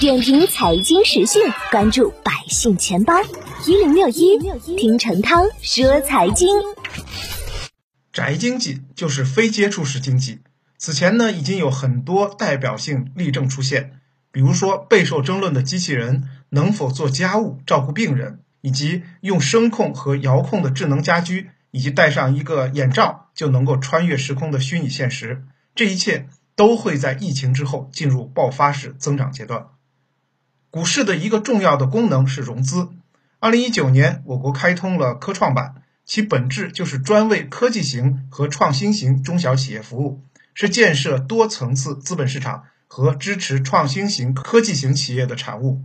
点评财经时讯，关注百姓钱包一零六一，听陈涛说财经。宅经济就是非接触式经济。此前呢，已经有很多代表性例证出现，比如说备受争论的机器人能否做家务、照顾病人，以及用声控和遥控的智能家居，以及戴上一个眼罩就能够穿越时空的虚拟现实。这一切都会在疫情之后进入爆发式增长阶段。股市的一个重要的功能是融资。二零一九年，我国开通了科创板。其本质就是专为科技型和创新型中小企业服务，是建设多层次资本市场和支持创新型科技型企业的产物。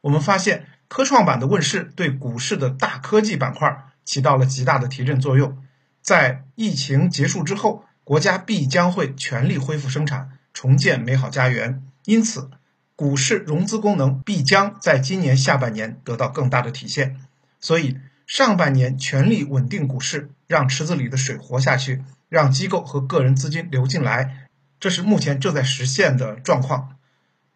我们发现，科创板的问世对股市的大科技板块起到了极大的提振作用。在疫情结束之后，国家必将会全力恢复生产，重建美好家园。因此，股市融资功能必将在今年下半年得到更大的体现。所以。上半年全力稳定股市，让池子里的水活下去，让机构和个人资金流进来，这是目前正在实现的状况。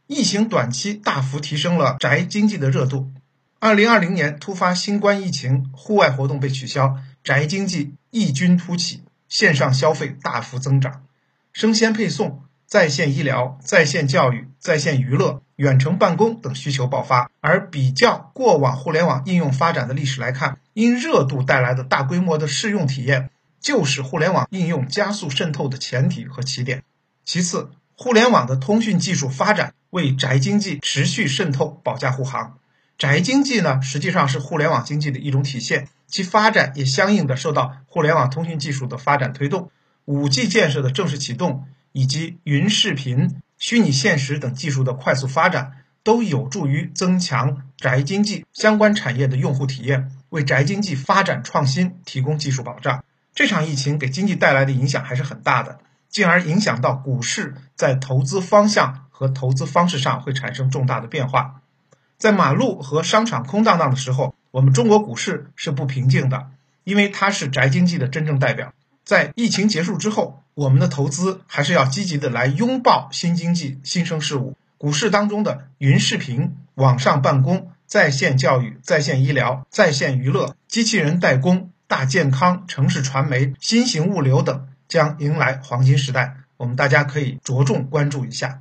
疫情短期大幅提升了宅经济的热度。二零二零年突发新冠疫情，户外活动被取消，宅经济异军突起，线上消费大幅增长，生鲜配送。在线医疗、在线教育、在线娱乐、远程办公等需求爆发，而比较过往互联网应用发展的历史来看，因热度带来的大规模的试用体验，就是互联网应用加速渗透的前提和起点。其次，互联网的通讯技术发展为宅经济持续渗透保驾护航。宅经济呢，实际上是互联网经济的一种体现，其发展也相应的受到互联网通讯技术的发展推动，五 G 建设的正式启动。以及云视频、虚拟现实等技术的快速发展，都有助于增强宅经济相关产业的用户体验，为宅经济发展创新提供技术保障。这场疫情给经济带来的影响还是很大的，进而影响到股市在投资方向和投资方式上会产生重大的变化。在马路和商场空荡荡的时候，我们中国股市是不平静的，因为它是宅经济的真正代表。在疫情结束之后，我们的投资还是要积极的来拥抱新经济新生事物。股市当中的云视频、网上办公、在线教育、在线医疗、在线娱乐、机器人代工、大健康、城市传媒、新型物流等，将迎来黄金时代。我们大家可以着重关注一下。